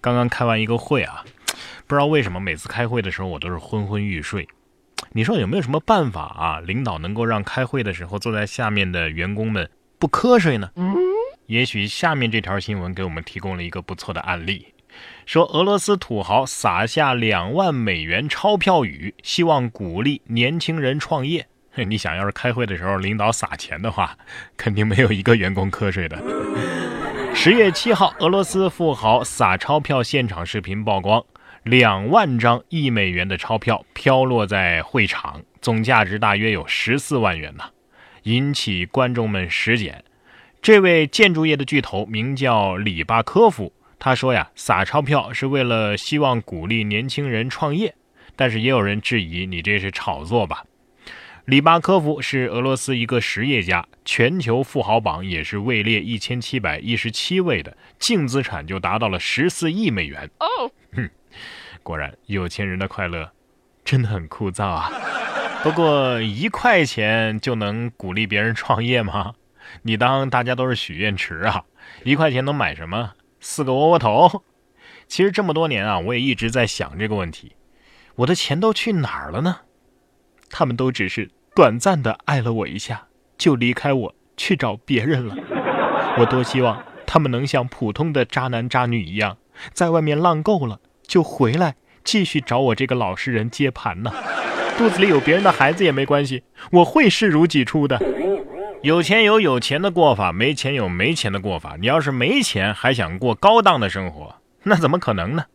刚刚开完一个会啊，不知道为什么每次开会的时候我都是昏昏欲睡。你说有没有什么办法啊？领导能够让开会的时候坐在下面的员工们不瞌睡呢？也许下面这条新闻给我们提供了一个不错的案例，说俄罗斯土豪撒下两万美元钞票雨，希望鼓励年轻人创业。你想要是开会的时候领导撒钱的话，肯定没有一个员工瞌睡的。十月七号，俄罗斯富豪撒钞票现场视频曝光。两万张一美元的钞票飘落在会场，总价值大约有十四万元呢，引起观众们拾捡。这位建筑业的巨头名叫里巴科夫，他说呀，撒钞票是为了希望鼓励年轻人创业，但是也有人质疑你这是炒作吧？里巴科夫是俄罗斯一个实业家，全球富豪榜也是位列一千七百一十七位的，净资产就达到了十四亿美元。哦，哼。果然，有钱人的快乐真的很枯燥啊！不过一块钱就能鼓励别人创业吗？你当大家都是许愿池啊？一块钱能买什么？四个窝窝头？其实这么多年啊，我也一直在想这个问题：我的钱都去哪儿了呢？他们都只是短暂的爱了我一下，就离开我去找别人了。我多希望他们能像普通的渣男渣女一样，在外面浪够了。就回来继续找我这个老实人接盘呢，肚子里有别人的孩子也没关系，我会视如己出的。有钱有有钱的过法，没钱有没钱的过法。你要是没钱还想过高档的生活，那怎么可能呢？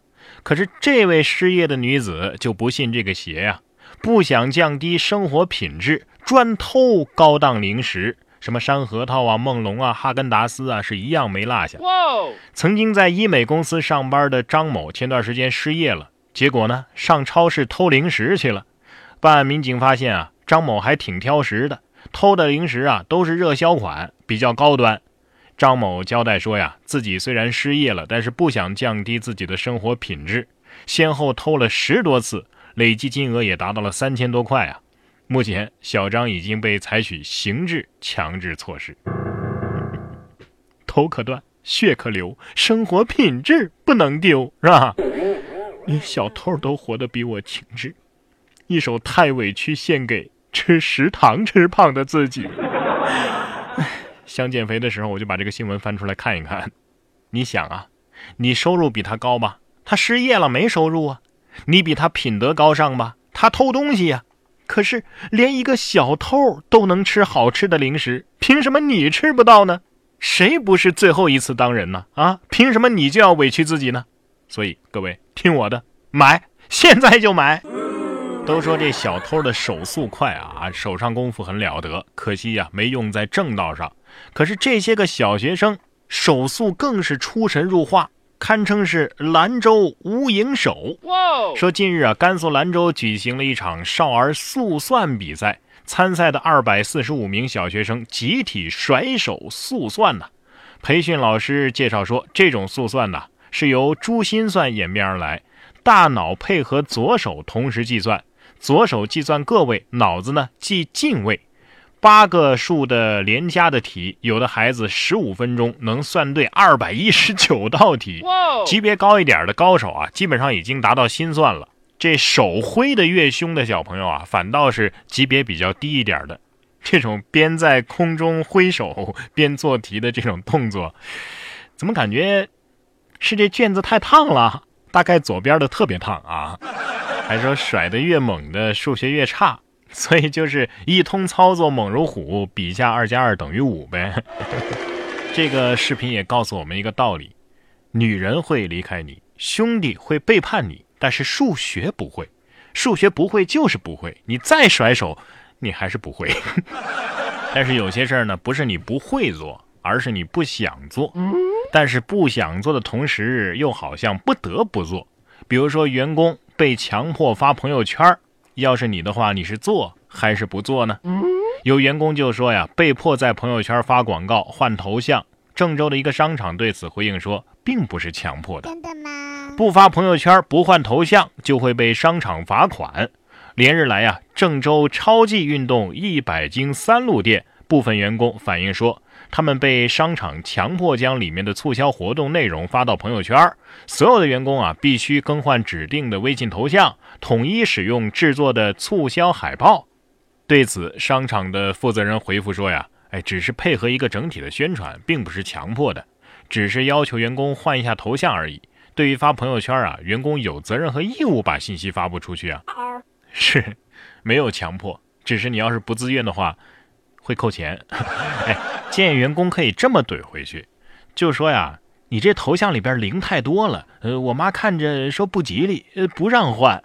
可是这位失业的女子就不信这个邪呀，不想降低生活品质，专偷高档零食。什么山核桃啊、梦龙啊、哈根达斯啊，是一样没落下。曾经在医美公司上班的张某，前段时间失业了，结果呢，上超市偷零食去了。办案民警发现啊，张某还挺挑食的，偷的零食啊都是热销款，比较高端。张某交代说呀，自己虽然失业了，但是不想降低自己的生活品质，先后偷了十多次，累计金额也达到了三千多块啊。目前，小张已经被采取刑事强制措施。头可断，血可流，生活品质不能丢，是吧？连小偷都活得比我精致。一首《太委屈》献给吃食堂吃胖的自己。想减肥的时候，我就把这个新闻翻出来看一看。你想啊，你收入比他高吧？他失业了，没收入啊。你比他品德高尚吧？他偷东西呀。可是，连一个小偷都能吃好吃的零食，凭什么你吃不到呢？谁不是最后一次当人呢？啊，凭什么你就要委屈自己呢？所以各位听我的，买，现在就买。都说这小偷的手速快啊，手上功夫很了得，可惜呀，没用在正道上。可是这些个小学生手速更是出神入化。堪称是兰州无影手。说近日啊，甘肃兰州举行了一场少儿速算比赛，参赛的二百四十五名小学生集体甩手速算呢。培训老师介绍说，这种速算呢是由珠心算演变而来，大脑配合左手同时计算，左手计算个位，脑子呢记进位。八个数的连加的题，有的孩子十五分钟能算对二百一十九道题。级别高一点的高手啊，基本上已经达到心算了。这手挥的越凶的小朋友啊，反倒是级别比较低一点的。这种边在空中挥手边做题的这种动作，怎么感觉是这卷子太烫了？大概左边的特别烫啊。还说甩得越猛的数学越差。所以就是一通操作猛如虎，比下二加二等于五呗。这个视频也告诉我们一个道理：女人会离开你，兄弟会背叛你，但是数学不会。数学不会就是不会，你再甩手，你还是不会。但是有些事儿呢，不是你不会做，而是你不想做。但是不想做的同时，又好像不得不做。比如说，员工被强迫发朋友圈儿。要是你的话，你是做还是不做呢？有员工就说呀，被迫在朋友圈发广告换头像。郑州的一个商场对此回应说，并不是强迫的。真的吗？不发朋友圈不换头像就会被商场罚款。连日来呀，郑州超级运动一百斤三路店部分员工反映说，他们被商场强迫将里面的促销活动内容发到朋友圈，所有的员工啊必须更换指定的微信头像，统一使用制作的促销海报。对此，商场的负责人回复说呀，哎，只是配合一个整体的宣传，并不是强迫的，只是要求员工换一下头像而已。对于发朋友圈啊，员工有责任和义务把信息发布出去啊，是，没有强迫，只是你要是不自愿的话，会扣钱。哎，建议员工可以这么怼回去，就说呀，你这头像里边零太多了，呃，我妈看着说不吉利，呃，不让换。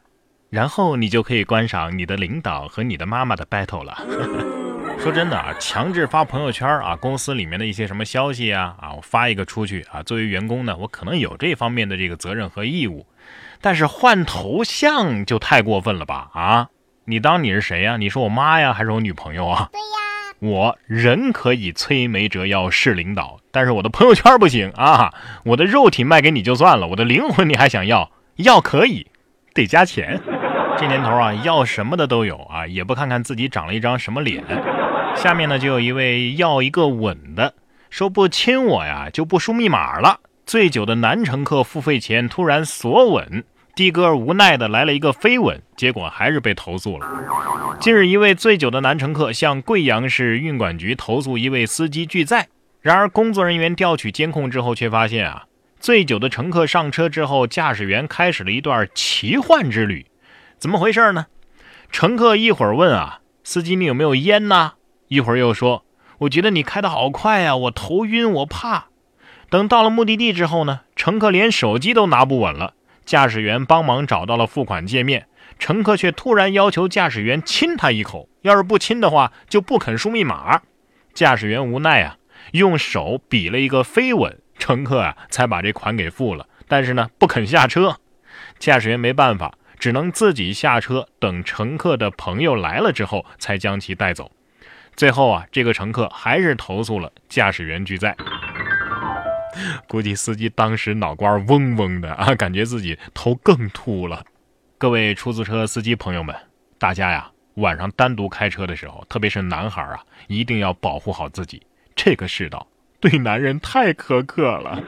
然后你就可以观赏你的领导和你的妈妈的 battle 了。说真的啊，强制发朋友圈啊，公司里面的一些什么消息啊，啊，我发一个出去啊，作为员工呢，我可能有这方面的这个责任和义务。但是换头像就太过分了吧？啊，你当你是谁呀？你是我妈呀，还是我女朋友啊？对呀，我人可以摧眉折腰是领导，但是我的朋友圈不行啊！我的肉体卖给你就算了，我的灵魂你还想要？要可以，得加钱。这年头啊，要什么的都有啊，也不看看自己长了一张什么脸。下面呢，就有一位要一个吻的，说不亲我呀就不输密码了。醉酒的男乘客付费前突然索吻，的哥无奈的来了一个飞吻，结果还是被投诉了。近日，一位醉酒的男乘客向贵阳市运管局投诉一位司机拒载，然而工作人员调取监控之后，却发现啊，醉酒的乘客上车之后，驾驶员开始了一段奇幻之旅。怎么回事呢？乘客一会儿问啊，司机你有没有烟呢？一会儿又说，我觉得你开的好快呀，我头晕，我怕。等到了目的地之后呢，乘客连手机都拿不稳了。驾驶员帮忙找到了付款界面，乘客却突然要求驾驶员亲他一口，要是不亲的话就不肯输密码。驾驶员无奈啊，用手比了一个飞吻，乘客啊才把这款给付了。但是呢，不肯下车，驾驶员没办法。只能自己下车，等乘客的朋友来了之后，才将其带走。最后啊，这个乘客还是投诉了驾驶员拒载。估计司机当时脑瓜嗡嗡的啊，感觉自己头更秃了。各位出租车司机朋友们，大家呀，晚上单独开车的时候，特别是男孩啊，一定要保护好自己。这个世道对男人太苛刻了。